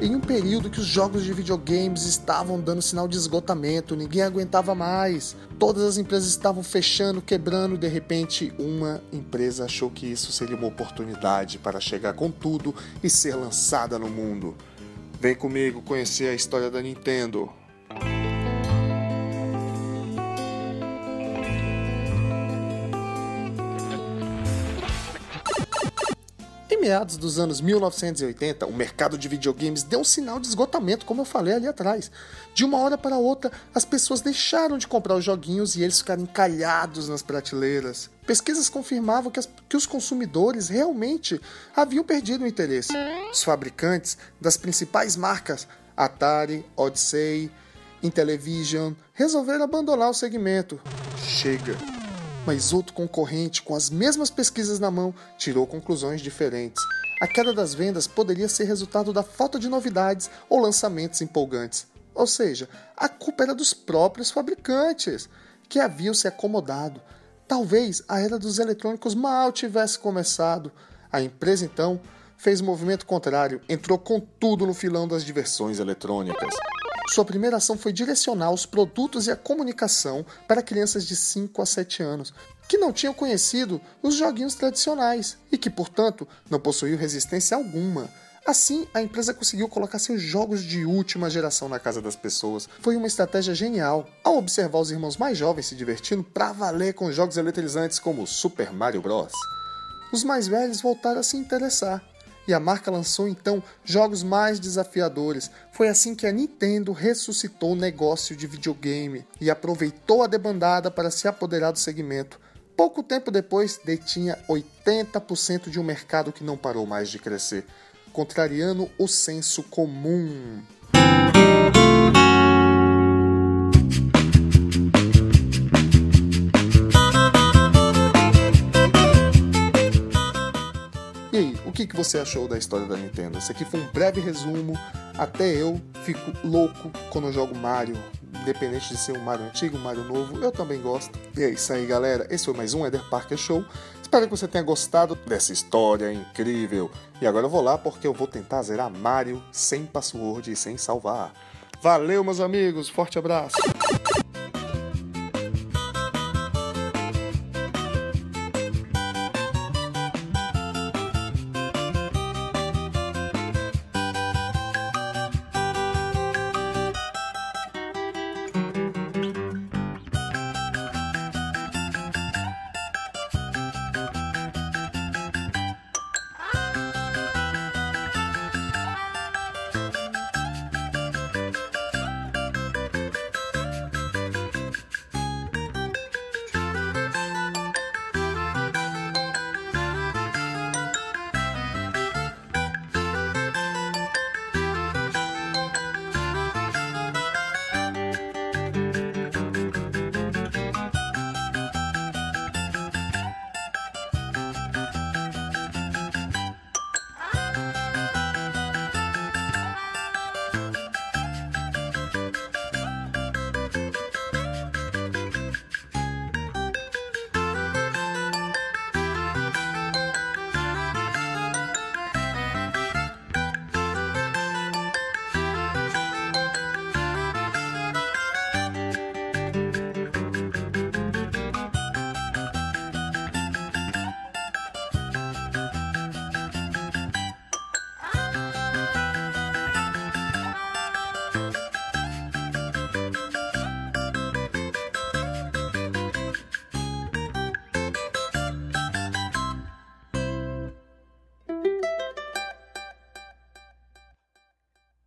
em um período que os jogos de videogames estavam dando sinal de esgotamento, ninguém aguentava mais. Todas as empresas estavam fechando, quebrando, de repente uma empresa achou que isso seria uma oportunidade para chegar com tudo e ser lançada no mundo. Vem comigo conhecer a história da Nintendo. Meados dos anos 1980, o mercado de videogames deu um sinal de esgotamento, como eu falei ali atrás. De uma hora para outra, as pessoas deixaram de comprar os joguinhos e eles ficaram encalhados nas prateleiras. Pesquisas confirmavam que, as, que os consumidores realmente haviam perdido o interesse. Os fabricantes das principais marcas, Atari, Odyssey, Intellivision, resolveram abandonar o segmento. Chega! Mas outro concorrente com as mesmas pesquisas na mão tirou conclusões diferentes. A queda das vendas poderia ser resultado da falta de novidades ou lançamentos empolgantes. Ou seja, a culpa era dos próprios fabricantes, que haviam se acomodado. Talvez a era dos eletrônicos mal tivesse começado. A empresa então fez o movimento contrário, entrou com tudo no filão das diversões eletrônicas. Sua primeira ação foi direcionar os produtos e a comunicação para crianças de 5 a 7 anos, que não tinham conhecido os joguinhos tradicionais e que, portanto, não possuíam resistência alguma. Assim, a empresa conseguiu colocar seus jogos de última geração na casa das pessoas. Foi uma estratégia genial. Ao observar os irmãos mais jovens se divertindo pra valer com jogos eletrizantes como Super Mario Bros., os mais velhos voltaram a se interessar e a marca lançou então jogos mais desafiadores. Foi assim que a Nintendo ressuscitou o negócio de videogame e aproveitou a debandada para se apoderar do segmento. Pouco tempo depois, detinha 80% de um mercado que não parou mais de crescer, contrariando o senso comum. Que, que você achou da história da Nintendo? Esse aqui foi um breve resumo. Até eu fico louco quando eu jogo Mario, independente de ser um Mario antigo, um Mario novo, eu também gosto. E é isso aí, galera. Esse foi mais um Eder Parker Show. Espero que você tenha gostado dessa história incrível. E agora eu vou lá porque eu vou tentar zerar Mario sem password e sem salvar. Valeu, meus amigos. Forte abraço.